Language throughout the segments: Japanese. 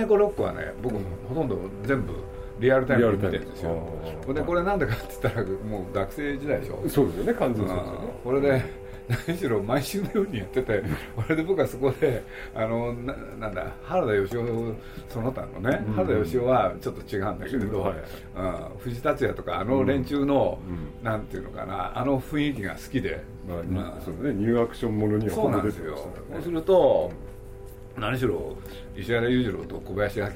猫ロックはね僕ほとんど全部リアルタイムで見てるんですよ。でこれなんでかって言ったらもう学生時代でしょ。そうですよね完全にこれで何しろ毎週のようにやってて、これで僕はそこで、あのななんだ、原田義雄、その他のね、うん、原田義雄はちょっと違うんだけれど、はい、うん、藤達也とか、あの連中の、うん、なんていうのかな、あの雰囲気が好きで、まあ、まあ、そうね、ニューアクションものにはそうなんですよ、そうすると、何しろ石原裕次郎と小林明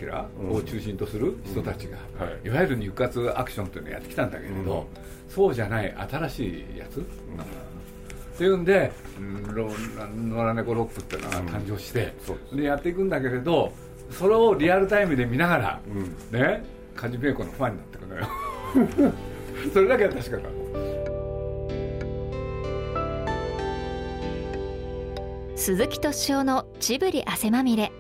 を中心とする人たちが、うん。はい、いわゆる肉活アクションというのをやってきたんだけれど、うん、そうじゃない新しいやつ、うん。っていうんで野良猫ロックっていうのが誕生して、うん、でやっていくんだけれどそれをリアルタイムで見ながら、うん、ね梶メイコのファンになってくのよ。それだけは確かだ鈴木敏夫のジブリ汗まみれ。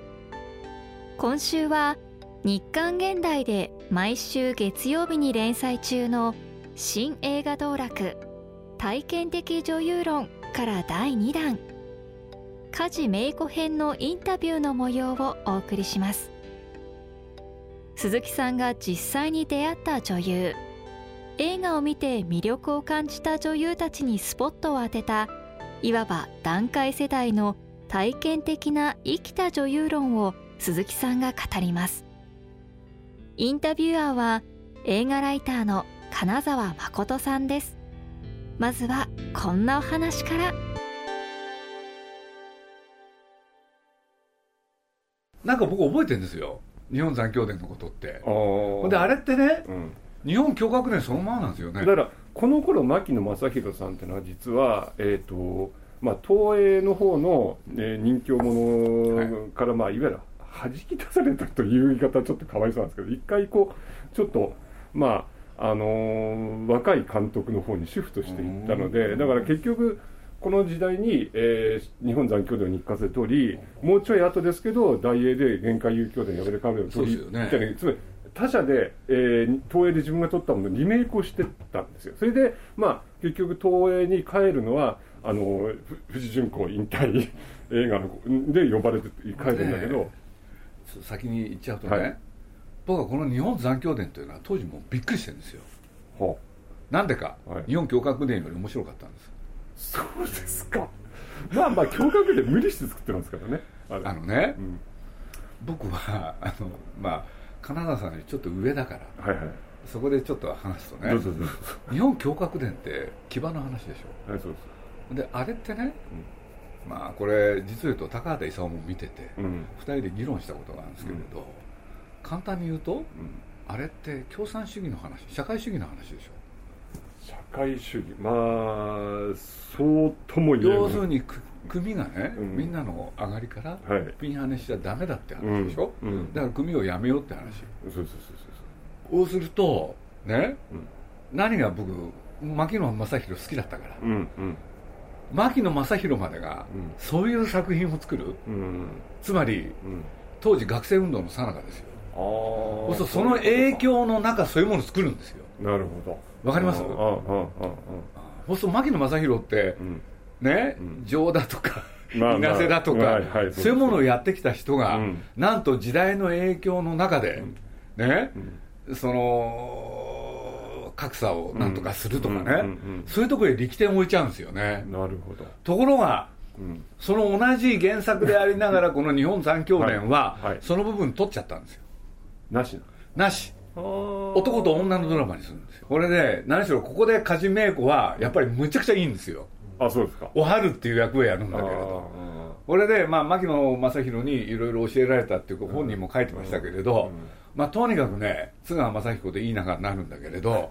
今週は日刊現代で毎週月曜日に連載中の新映画道楽体験的女優論から第2弾。家事メイコ編のインタビューの模様をお送りします。鈴木さんが実際に出会った女優。映画を見て魅力を感じた女優たちにスポットを当てたいわば団塊世代の体験的な生きた女優論を鈴木さんが語ります。インタビュアーは映画ライターの金沢誠さんです。まずはこんなお話から。なんか僕覚えてるんですよ。日本残響伝のことって。であれってね、うん、日本教学伝そのままなんですよね。だからこの頃牧野正弘さんっていうのは実はえっ、ー、とまあ東映の方の、ね、人気者から、はい、まあいわゆる弾き出されたという言い方はちょっとかわいそうなんですけど一回こうちょっとまああの若い監督の方にシフトしていったのでだから結局この時代に、えー、日本残響伝を日課せ通りもうちょい後ですけど大英で限界遊興伝やめるカメラを取り、ね、つまり他社で、えー、東映で自分が撮ったものをリメイクをしてたんですよ。それでまあ結局東映に帰るのはあの藤淳子引退 映画ので呼ばれて帰るんだけど、ね、先に言っちゃうとね、はい。僕はこの日本残響伝というのは当時もびっくりしてるんですよ。はなんでか、はい、日本教科伝より面白かったんです。そうですか。まあまあ教科伝無理して作ってますからね。あのね、うん、僕はあのまあ金沢さんよりちょっと上だから、はいはい、そこでちょっと話すとね日本教科伝って牙の話でしょ。はいそうですであれってね、うん、まあこれ実を言うと高畑勲も見てて、うん、2人で議論したことがあるんですけれど、簡単に言うと、うん、あれって共産主義の話社会主義の話でしょ。社会主義。まあそうとも言え要するに組がね、うん、みんなの上がりからピンハネしちゃダメだって話でしょ、うん、だから組をやめようって話そうそうそうそうそう。するとね、何が僕牧野正弘好きだったから、牧野正弘までが、そういう作品を作る、つまり、当時学生運動のさなかですよ。そうすその影響の中そういうものを作るんですよ。なるほど。わかります？そうすると牧野正弘って、うん、ね、情だとか 稲瀬だとか、そういうものをやってきた人が、うん、なんと時代の影響の中で、うん、ね、その格差をなんとかするとかね、そういうところへ力点を置いちゃうんですよね。なるほど。ところがその同じ原作でありながら この日本残響伝はその部分取っちゃったんですよ。なしなし。男と女のドラマにするんですよ。これで何しろここで梶芽子はやっぱりむちゃくちゃいいんですよあそうですか。おはるっていう役をやるんだけれど。これで、まあ、牧野正弘にいろいろ教えられたっていう本人も書いてましたけれど、まあ、とにかくね津川雅彦でいい仲になるんだけれど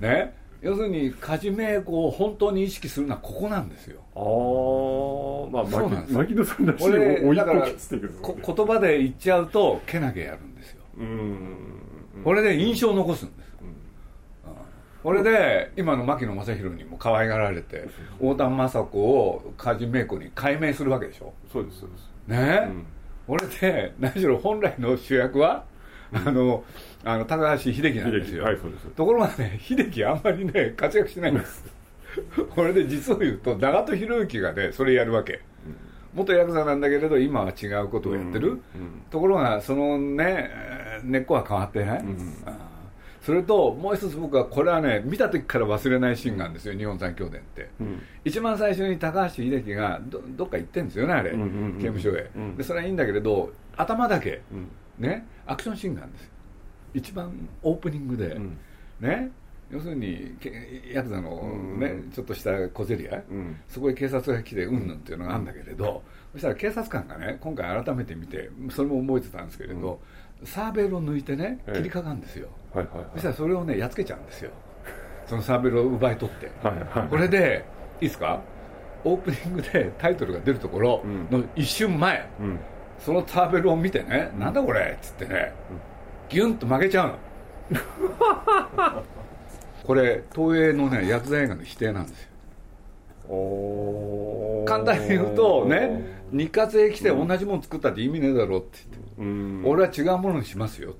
ね要するに梶芽子を本当に意識するのはここなんですよ。ああまあ牧野さんらしい追い込きっていう 言葉で言っちゃうとけなげやるんですよ。これで印象を残すんです、これで今の牧野正弘にも可愛がられて大田雅子を梶芽子に改名するわけでしょ？そうですそうです。ね、うん、これで何しろ本来の主役はあのあの高橋秀樹なんですよ、はい、そうです。ところがね秀樹あんまりね活躍しないんです。これで実を言うと長門博之がねそれやるわけ、元ヤクザなんだけれど今は違うことをやってる、うんところがそのねえー根っこは変わってない、うんそれともう一つ僕はこれはね見た時から忘れないシーンがあるんですよ日本三兄弟って、うん。一番最初に高橋英樹がどどっか行ってんですよねあれ、うんうんうん刑務所へ、うんでそれはいいんだけれど頭だけうん。ねアクションシーンがあるんですよ。一番オープニングで、うん。ね。要するにけヤクザの、ねうん。ちょっとした小競り合い、うん。そこへ警察が来てうんぬんっていうのがあるんだけれど、そしたら警察官がね今回改めて見てそれも覚えてたんですけれど、サーベルを抜いてねええ。切りかかるんですよ、はいはいはい。そしたらそれをねやっつけちゃうんですよ。そのサーベルを奪い取って、はいはいこれでいいですか？オープニングでタイトルが出るところの一瞬前、うん。そのサーベルを見てね、なんだこれ？っつってね、ギュンと負けちゃうの。これ東映のねヤクザ映画の否定なんですよ。簡単に言うとね日活へ来て同じもの作ったって意味ねえだろって言って、うん俺は違うものにしますよ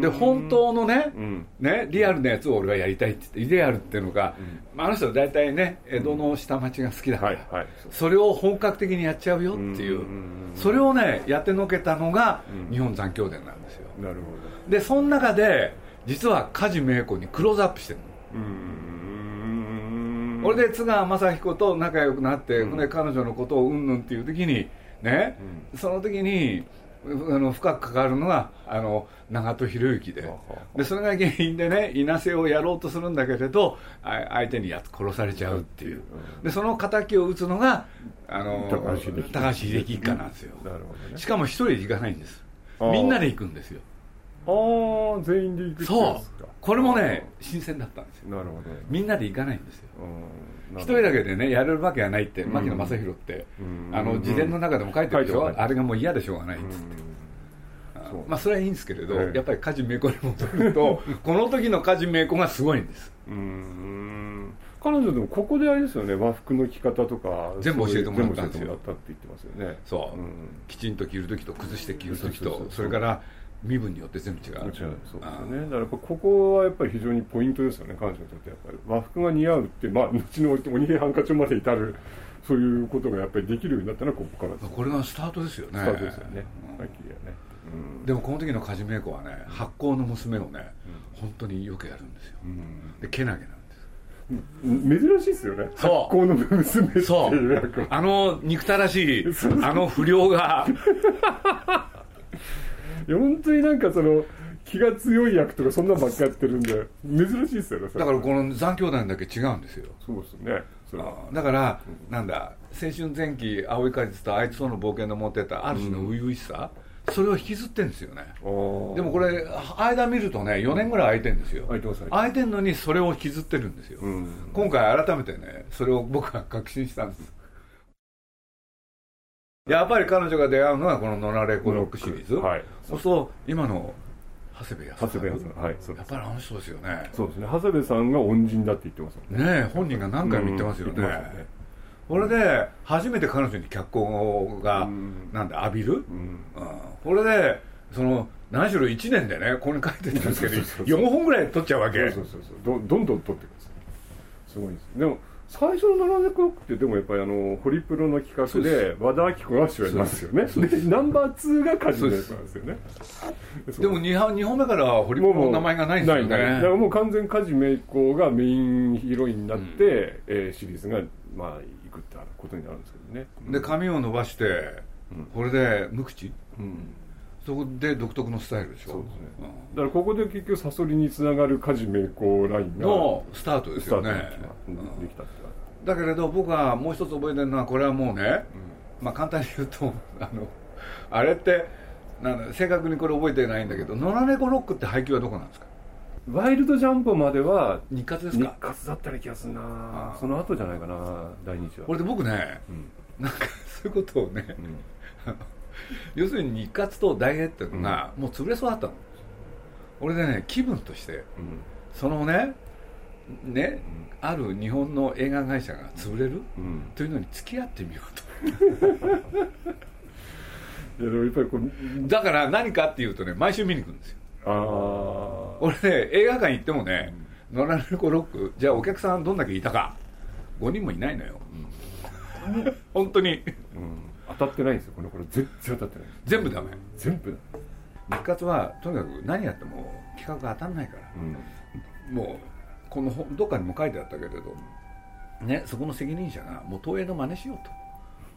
で本当のね,、うん。ねリアルなやつを俺はやりたいって言ってイデアルっていうのが、まあ、あの人は大体ね江戸の下町が好きだから、はいはい。それを本格的にやっちゃうよっていう、うんそれをねやってのけたのがうん。日本残響伝なんですよ。なるほでその中で実は梶芽子にクローズアップしてるの。どうんこれで津川雅彦と仲良くなって、うんで彼女のことをうんぬんっていう時にね、その時にあの深く関わるのがあの長門博之で。でそれが原因でね稲瀬をやろうとするんだけれどあ相手にやつ殺されちゃうっていう。でその敵を討つのがあの高橋秀樹。一家なんですよ。なるほどね。しかも一人で行かないんです。みんなで行くんですよ。ああ全員で行くそう。これもね新鮮だったんですよ。なるほど。みんなで行かないんですよ。うん一人だけでねやれるわけがないってうん。牧野正弘って。うん。あの自伝の中でも書いてるでしょ？あれがもう嫌でしょうがないっつって。まあそれはいいんですけれどええ。やっぱり梶芽子に戻ると この時の梶芽子がすごいんです。うん。彼女でもここであれですよね和服の着方とか全部教えてもらったんですよ。全部教えてもらったって言ってますよね。そう、ん。きちんと着る時と崩して着る時とそうそうそう。それから身分によって全部違う。もちろんそうですね。だからやっぱここはやっぱり非常にポイントですよね彼女にとってやっぱり。和服が似合うってまあ後の鬼平犯科帳まで至るそういうことがやっぱりできるようになったのはここからです。これがスタートですよね。スタートですよね。うん。はっきりやね。うん。でもこの時の梶芽子はね発酵の娘をね、本当によくやるんですよ。でけなげなんです。うん。珍しいですよね。そう。発酵の娘ってそいう役は。う。あの憎たらしいあの不良が いや本当になんかその気が強い役とかそんなばっかやってるんで珍しいですよねだからこの残兄弟だけ違うんですよ。そうですねだから、なんだ青春前期青い果実とあいつとの冒険の持ってたある種の初々しさ、それを引きずってるんですよね。でもこれ間見るとね4年ぐらい空いてるんですよ。空いてます空いてるのにそれを引きずってるんですよ、うん。今回改めてねそれを僕は確信したんですやっぱり彼女が出会うのはこの「ノラレコロック」シリーズ、はい。そうすると今の長谷部康長谷部康はいそうやっぱりあの人ですよね。そうですね。長谷部さんが恩人だって言ってますもんね。ねえ本人が何回も言ってますよね,、うん。ねこれで初めて彼女に脚光が、うん。なんだ浴びる、うん。うん。これでその何しろ1年でねここに書いてるんですけどそうそうそう4本ぐらい取っちゃうわけ。そうそうそうそう。どどんどん取ってくださいすごいです。でも最初の「ナラネクロック」ってでもやっぱりあのホリプロの企画で和田アキ子が主演なんですよね。でナンバー2が梶のやつなんですよね。でも 2, 本二本目からはホリプロの名前がないんですよね。だからもう完全に梶芽子がメインヒロインになって、えーシリーズがまあ行くってことになるんですけどね。で髪を伸ばして、これで無口？うんそこで独特のスタイルでしょ。そうですね。だからここで結局サソリにつながる梶芽子ラインがのスタートですよね。できたってだけれど僕はもう一つ覚えてるのはこれはもうね、まあ簡単に言うと あのあれってなんだ正確にこれ覚えてないんだけど「野良猫ロック」って配給はどこなんですか？ワイルドジャンプまでは日日活ですか？活だったら気がするな。その後じゃないかな第二次は。これで僕ねうん。なんかそういうことをね、うん 要するに日活と大英っていうのがもう潰れそうだったの。俺でね気分としてそのねね、ある日本の映画会社が潰れる？うん。うんというのに付き合ってみよう いやでもやっぱりこうとだから何かっていうとね毎週見に行くんですよ。ああ俺ね映画館行ってもね「野良猫ロック」じゃあお客さんどんだけいたか5人もいないのよ、本当に、うん、当たってないんですよ。この頃全然当たってない。全部ダメ。全部日活はとにかく何やっても企画が当たんないから、うん、もうこのどっかにも書いてあったけれどねそこの責任者がもう東映の真似しようと。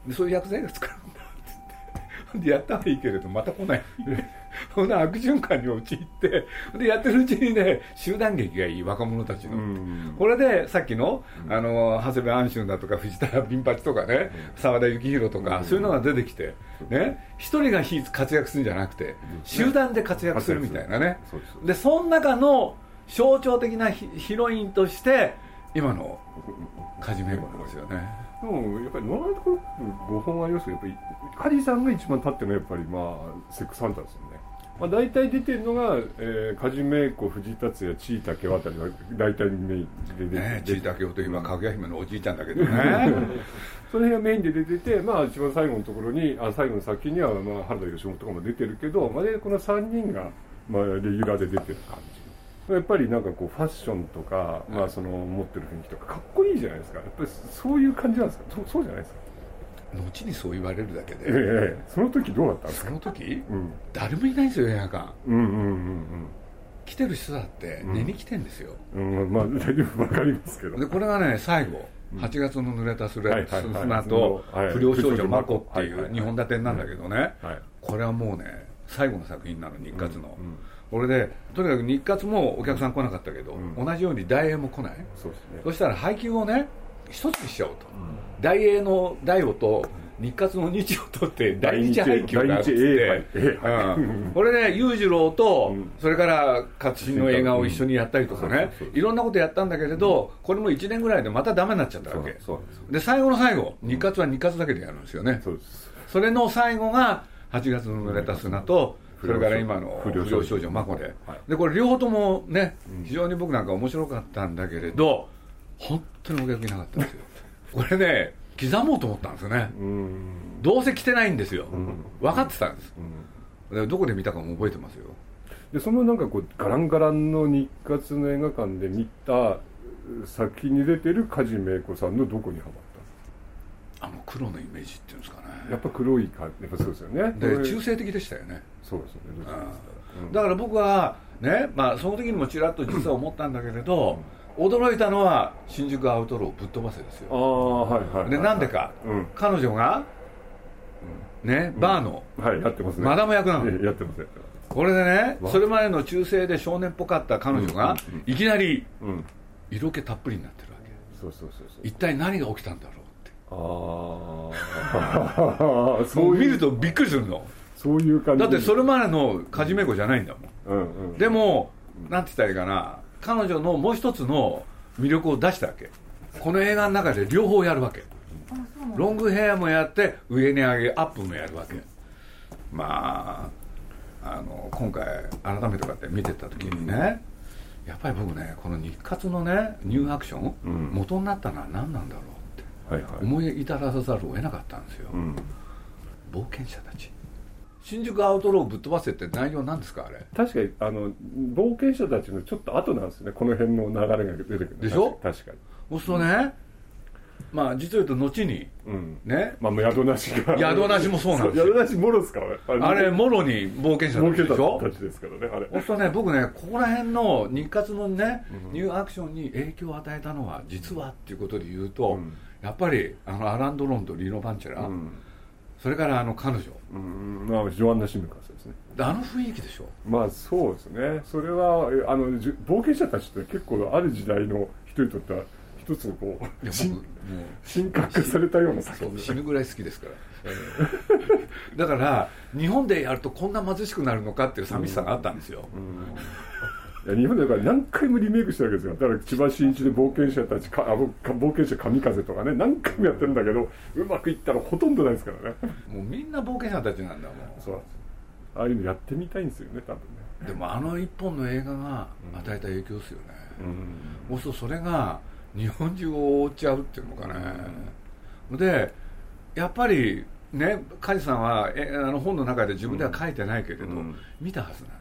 でそういう薬剤が使うんだ でやったはいいけれどまた来ない そんな悪循環に陥ってでやってるうちにね集団劇がいい若者たちの、これでさっきのあの長谷部安春だとか藤田ビンパチとかね澤田幸宏とか、そういうのが出てきてね一人が活躍するんじゃなくて集団で活躍するみたいなね。でその中の象徴的なヒロインとして今の梶芽子なんですよね。でもやっぱりノーランドグループ5本ありますけどやっぱり梶さんが一番立ってるのはやっぱりまあセックスハンターですよね。まあ、大体出てるのが、えー、梶芽子、藤達也、地井武雄あたりが大体メインで出てね、地井武雄と今、かぐや姫のおじいちゃんだけどね。その辺がメインで出てて、まあ、一番最後のところに、あ最後の先には、まあ、原田義雄とかも出てるけど、まあ、でこの3人が、まあ、レギュラーで出てる感じ。やっぱりなんかこうファッションとか、まあ、その持ってる雰囲気とかかっこいいじゃないですか。やっぱりそういう感じなんですか？そうそうじゃないですか？後にそう言われるだけで、ええ、その時どうだったんですか？その時、うん、誰もいないんですよ映画館うんうんうんうん来てる人だって寝に来てんですよ、うん、うん、まあ大丈夫分かりますけど。でこれがね最後。8月の濡れた砂と不良少女マコっていう2本立てなんだけどね、これはもうね最後の作品なの日活の、俺でとにかく日活もお客さん来なかったけど、うん、同じように大英も来ない。そうです、ね、そしたら配給をね一つにしちゃおうと、うん、大英の大をと日活の日を取って第一配給があって、これね裕次郎と、それから勝新の映画を一緒にやったりとかね、いろんなことやったんだけれど、これも1年ぐらいでまたダメになっちゃったわけ。で最後の最後日活は日活だけでやるんですよね。それの最後が8月の濡れた砂と、それから今の不良少女。マコで、はい、でこれ両方ともね非常に僕なんか面白かったんだけれど本当にお客いなかったんですよこれね刻もうと思ったんですよね。どうせ来てないんですよ。分かってたんです。でどこで見たかも覚えてますよ。でそのなんかこうガランガランの日活の映画館で見た作品に出てる梶芽子さんのどこにハマったあの黒のイメージっていうんですかね。やっぱ黒い感やっぱそうですよね。で中性的でしたよね。そうですよね、うん、だから僕はねまあその時にもちらっと実は思ったんだけれど、驚いたのは新宿アウトローぶっ飛ばせですよ。ああはいはい、はい、でなんでか、うん、彼女が、ね、バーの、はいやってますね。マダム役なの。やってますこれでねそれまでの中性で少年っぽかった彼女が、いきなり、色気たっぷりになってるわけ。そうそうそうそう。一体何が起きたんだろうああ そう見るとびっくりするの。そういう感じ。だってそれまでの梶め子じゃないんだもん、うんうん、でもなんて言ったらいいかな彼女のもう一つの魅力を出したわけ。この映画の中で両方やるわけ。ロングヘアもやって上に上げアップもやるわけ。まああの今回改めてこうやって見てた時にね、やっぱり僕ねこの日活のねニューアクション、うん、元になったのは何なんだろうはいはい、思い至らさざるを得なかったんですよ、うん、冒険者たち新宿アウトローぶっ飛ばせって内容なんですかあれ？確かにあの冒険者たちのちょっと後なんですね。この辺の流れが出てくる。でしょ？確かに。そうするとね、まあ実を言うと後に、うん、ねまあ宿なしが。宿なしもそうなんですよ。宿なしもろですから。あれもろに冒険者たちでしょ？たちですからねあれ。そうするとね僕ねここら辺の日活のね、うん、ニューアクションに影響を与えたのは実はっていうことで言うと、うん。やっぱりあのアラン・ドロンとリーノ・バンチェラ、うん、それからあの彼女、うん、まあジョアンナ・シムカスですね。あの雰囲気でしょ？まあそうですね。それはあの冒険者たちって結構ある時代の人にとっては一つのこう神格されたような作品。死ぬぐらい好きですから、だから日本でやるとこんな貧しくなるのかっていう寂しさがあったんですよ、うん。いや日本でから何回もリメイクしてるわけですよ。だから千葉真一で冒険者たちかあ冒険者神風とかね何回もやってるんだけどうまくいったらほとんどないですからね。もうみんな冒険者たちなんだもん。そうああいうのやってみたいんですよね多分ね。でもあの一本の映画が与えた影響ですよね、うん、そうそれが日本中を覆っちゃうっていうのかね、うん、でやっぱりね梶さんはえあの本の中で自分では書いてないけれど、うん、見たはずなのよ、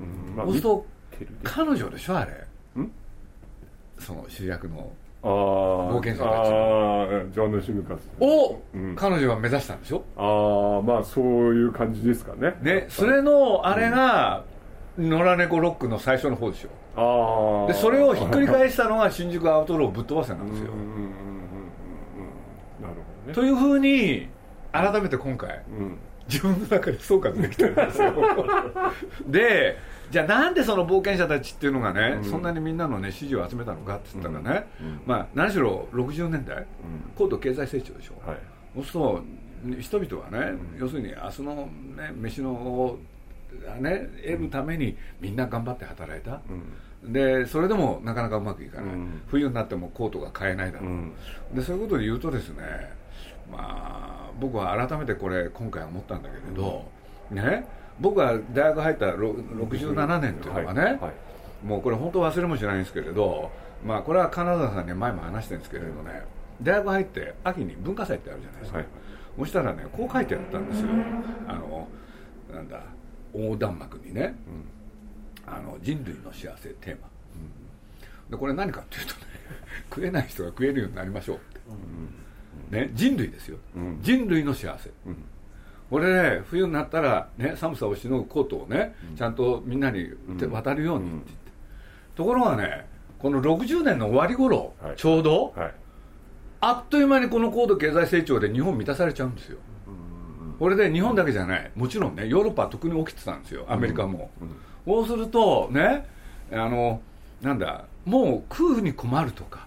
うん。まあ、そうすると彼女でしょあれ？その主役の。冒険者たちの。ジョン・シムカス。を、うん、彼女は目指したんでしょ？ああまあそういう感じですかね。ねそれのあれが、うん、野良猫ロックの最初の方でしょ。あでそれをひっくり返したのが新宿アウトローぶっ飛ばせなんですよ。なるほどね。というふうに改めて今回、うん、自分の中で総括できたんですよ。でじゃあなんでその冒険者たちっていうのがね、うん、そんなにみんなのね支持を集めたのかって言ったらね、うん、まあ何しろ60年代、高度経済成長でしょ、はい、そうすると人々はね、要するに明日のね飯のね得るためにみんな頑張って働いた、でそれでもなかなかうまくいかない、冬になってもコートが買えないだろう、でそういうことで言うとですねまあ僕は改めてこれ今回思ったんだけれど、ね？僕が大学入った67年っていうのはね、もうこれ本当忘れもしないんですけれど、まあ、これは金沢さんに前も話してるんですけれどね大学入って秋に文化祭ってあるじゃないですか、はい、そしたらねこう書いてあったんですよ。あのなんだ横断幕にね、うん、あの人類の幸せテーマ、うん、でこれ何かっていうとね 食えない人が食えるようになりましょうって、うん、ね、人類ですよ、人類の幸せ、これね冬になったら、ね、寒さをしのぐコートをね、ちゃんとみんなに渡るようにって言って、ところがねこの60年の終わり頃、はい、ちょうど、はい、あっという間にこの高度経済成長で日本満たされちゃうんですよ、これで日本だけじゃない。もちろんねヨーロッパは特に起きてたんですよ。アメリカも、そうするとねあのなんだもう食うに困るとか、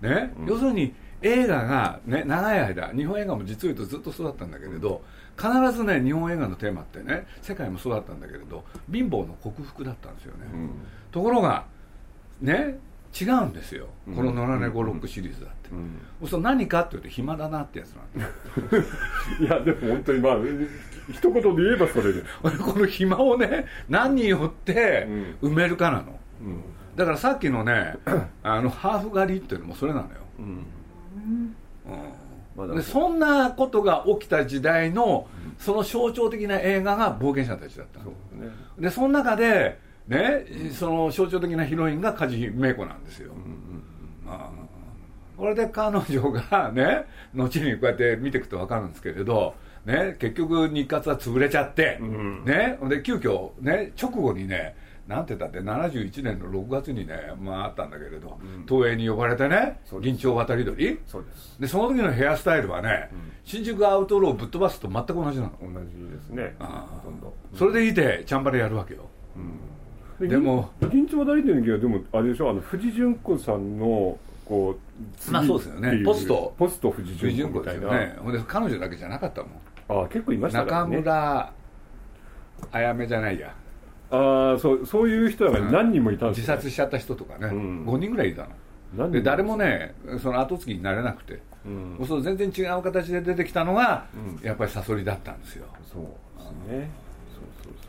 ね、要するに映画が、ね、長い間日本映画も実を言うとずっとそうだったんだけれど、必ずね日本映画のテーマってね世界もそうだったんだけれど貧乏の克服だったんですよね、うん、ところがね違うんですよ、この「野良猫ロック」シリーズだって、うん、そ何かっていうと暇だなってやつなんで いやでも本当にまあ一言で言えばそれで。この暇をね何によって埋めるかなの、うん、だからさっきのねあのハーフ狩りっていうのもそれなのよ、うん、でそんなことが起きた時代のその象徴的な映画が冒険者たちだったそね、でその中で、ね、その象徴的なヒロインが梶芽子なんですよ、これで彼女がね後にこうやって見ていくと分かるんですけれどね、結局日活は潰れちゃって、うん、ね、で急遽ね直後にねなんて言ったって71年の6月にね、まああったんだけれど、うん、東映に呼ばれてね銀杏渡り鳥。そうです。でその時のヘアスタイルはね、うん、新宿アウトローぶっ飛ばすと全く同じなの。同じですね。ほとんど、それでいてチャンバレやるわけよ、ででも銀杏渡り鳥の時はでもあれでしょ？あの藤純子さんのこうまあそうですよね。ポスト。ポスト藤純子みたいな、ね、ほんで彼女だけじゃなかったもん。ああ結構いましたね。中村あやめじゃないやああそうそういう人が何人もいたんです、ね、自殺しちゃった人とかね、うん、5人ぐらいいたの。で誰もねその後継ぎになれなくて、うん、そう全然違う形で出てきたのが、うん、やっぱりサソリだったんですよ。そうですね。そうそうそう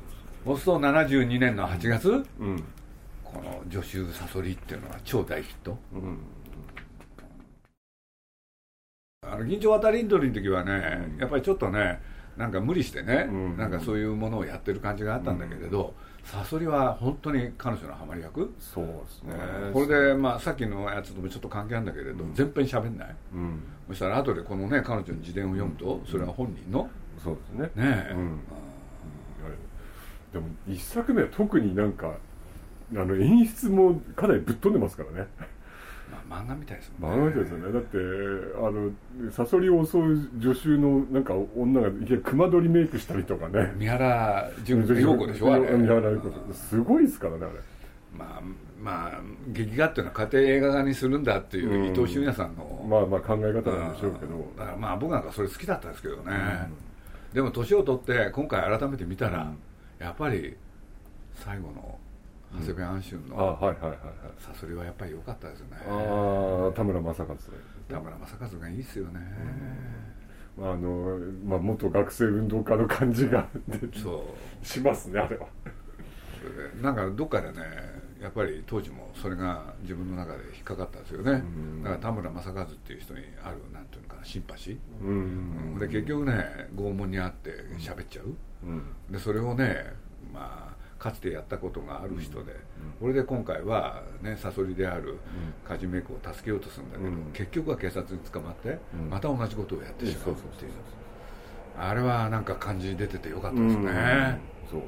そう。そうすると72年の8月、うん、この「助手サソリ」っていうのは超大ヒット、うん。あの銀杏渡り鳥の時はね、やっぱりちょっとねなんか無理してね、うん、なんかそういうものをやってる感じがあったんだけれど、サソリは本当に彼女のハマり役？そうですね。これで、まあ、さっきのやつともちょっと関係あるんだけれど、うん、全編喋んない、うん、そしたら後でこのね彼女の自伝を読むと、それは本人の、そうですね。ねえ、うん、でも一作目は特になんかあの演出もかなりぶっ飛んでますからね漫画みたいですもんね。漫画みたいですよね。だってあのサソリを襲う助手のなんか女がいきなり熊取りメイクしたりとかね。三原純陽子でしょあれ。三原陽子すごいですからねあれ。まあまあ劇画っていうのは家庭映画化にするんだっていう伊藤修也さんの、まあまあ考え方なんでしょうけど。だからまあ僕なんかそれ好きだったんですけどね、でも年を取って今回改めて見たら、やっぱり最後の長谷部安春の、はいはいはいはい。さそれはやっぱり良かったですね。ああ田村正和田村正和がいいっすよね、まああのまあ、元学生運動家の感じがそう。しますねあれは。なんかどっかでねやっぱり当時もそれが自分の中で引っかかったんですよね、だから田村正和っていう人にあるなんていうのかなシンパシー、うん、で結局ね拷問にあって喋っちゃう、うん、でそれをねまあかつてやったことがある人で、これで今回はねサソリである梶芽子を助けようとするんだけど、結局は警察に捕まって、また同じことをやってしまうっていう。あれはなんか感じ出ててよかったですね、そうで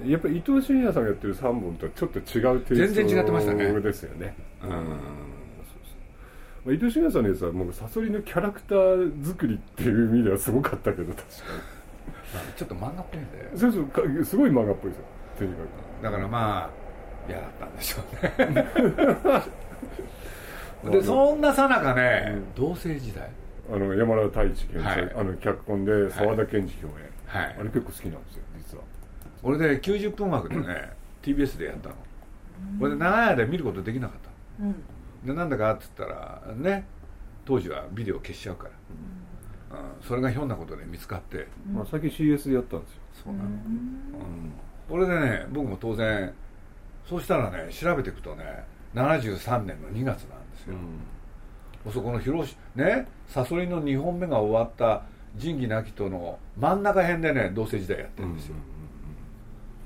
すね。やっぱり伊藤慎也さんがやってる3本とはちょっと違うテイスト全然違ってましたね。ですよね。うん。まあ、伊藤慎也さんのやつはもうサソリのキャラクター作りっていう意味ではすごかったけど確かにちょっと漫画っぽいんでそうそうすごい漫画っぽいですよ。とにかくだからまあ嫌だったんでしょうね。でそんなさなかね、うん、同棲時代。あの山田太一検はい、あの脚本で沢田研二共演、はい、あれ結構好きなんですよ実は。俺で90分枠でね TBS でやったの。これで長い間見ることできなかった、うん、でなんだかっつったらね当時はビデオ消しちゃうから、うん、それがひょんなことで見つかって、まあ、先 CS でやったんですよ。そうなの、うん、これでね僕も当然そうしたらね調べていくとね73年の2月なんですよ、うん、そこの広しねサソリの2本目が終わった仁義なきとの真ん中辺でね同棲時代やってるんですよ、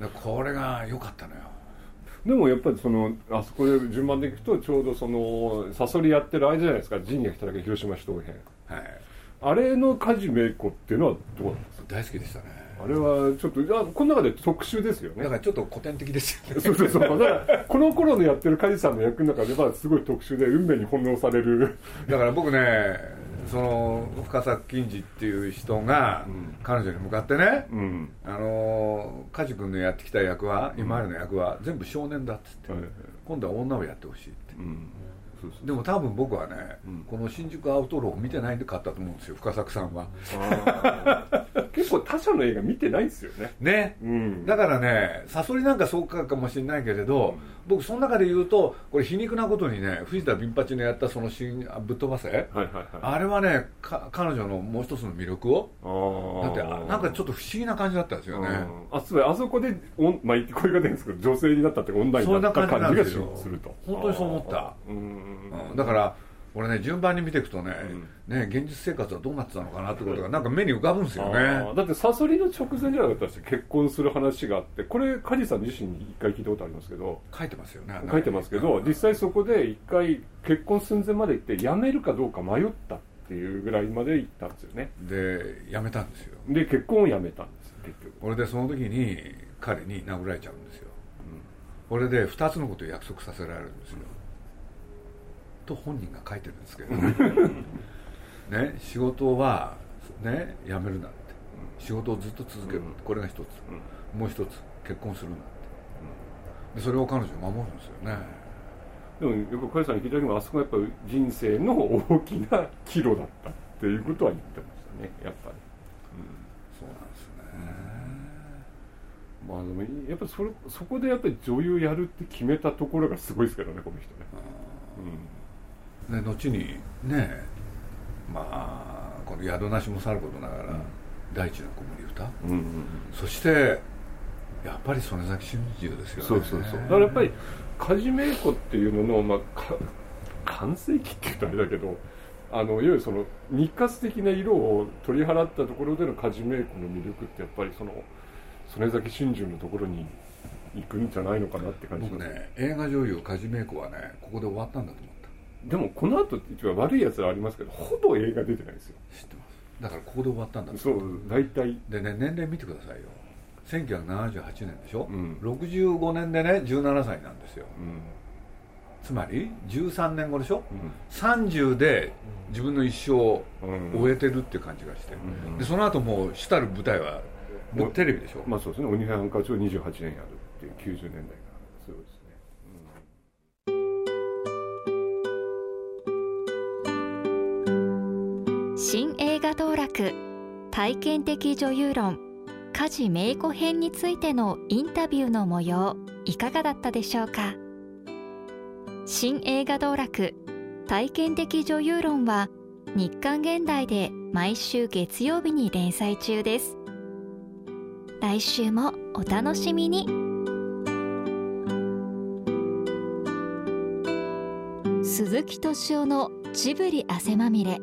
でこれが良かったのよ。でもやっぱりそのあそこで順番でいくとちょうどそのサソリやってる間じゃないですか。仁義来ただけ広島市東編はいあれの梶芽子っていうのはどうなんですか？大好きでしたね。あれはちょっとあこの中で特殊ですよね。だからちょっと古典的ですよね。そうそうそう。だからこの頃のやってる梶さんの役の中ではすごい特殊で運命に翻弄される。だから僕ねその深作金次っていう人が彼女に向かってね、うん、あの梶君のやってきた役は今までの役は全部少年だっつって、今度は女をやってほしいって、うんでも多分僕はね、うん、この新宿アウトローを見てないんで買ったと思うんですよ深作さんは。結構他社の映画見てないですよね。ね、うん、だからねサソリなんかそうかかもしれないけれど、うん、僕その中で言うとこれ皮肉なことにね藤田ビンパチのやったその新ぶっ飛ばせ、はいはいはい、あれはね彼女のもう一つの魅力をだってなんかちょっと不思議な感じだったんですよね。あつまりあそこでおまあこういう言い方ですけど女性になったってオンラインになった感じがすると。本当にそう思った。うん。うん、だから俺ね順番に見ていくとねうん、ね現実生活はどうなってたのかなってことがなんか目に浮かぶんですよね。だってサソリの直前じゃなかったし結婚する話があってこれ梶さん自身に一回聞いたことありますけど。書いてますよね書いてますけど実際そこで一回結婚寸前まで行って辞めるかどうか迷ったっていうぐらいまで行ったんですよね。で辞めたんですよ。で結婚を辞めたんです結局。俺でその時に彼に殴られちゃうんですよ、うん、俺で2つのことを約束させられるんですよ、と本人が書いてるんですけど。ね仕事はね辞めるなって。仕事をずっと続ける、これが一つ、もう一つ結婚するなって、それを彼女守るんですよね。でもやっぱ小林さんに聞いた時もあそこはやっぱ人生の大きな岐路だったっていうことは言ってましたね。やっぱり、うん、そうなんですね、うん、まあでもやっぱそれそこでやっぱり女優やるって決めたところがすごいですけどねこの人ね、うんで後にねまあこの宿なしもさることながら、うん、大地の子守歌、うんうんうん、そしてやっぱり曽根崎真珠ですよね。そうそうそう。だからやっぱり梶芽子っていうのの、まあ、完成期って言ったらあれだけどあのいわゆるその日活的な色を取り払ったところでの梶芽子の魅力ってやっぱりその曽根崎真珠のところに行くんじゃないのかなって感じ僕ね映画女優梶芽子はねここで終わったんだと思うでもこの後一番悪いやつはありますけどほぼ映画出てないですよ。知ってます。だからここで終わったんだ。そう大体。でね年齢見てくださいよ。1978年でしょ、うん、65年でね17歳なんですよ、うん、つまり13年後でしょ、うん、30で自分の一生を終えてるっていう感じがして、うん、でその後もう主たる舞台はもうテレビでしょ？まあそうですね。鬼ハンカチを28年やるっていう90年代新映画道楽。体験的女優論。家事名子編についてのインタビューの模様。いかがだったでしょうか？新映画道楽。体験的女優論は日刊現代で毎週月曜日に連載中です。来週もお楽しみに。鈴木敏夫のジブリ汗まみれ。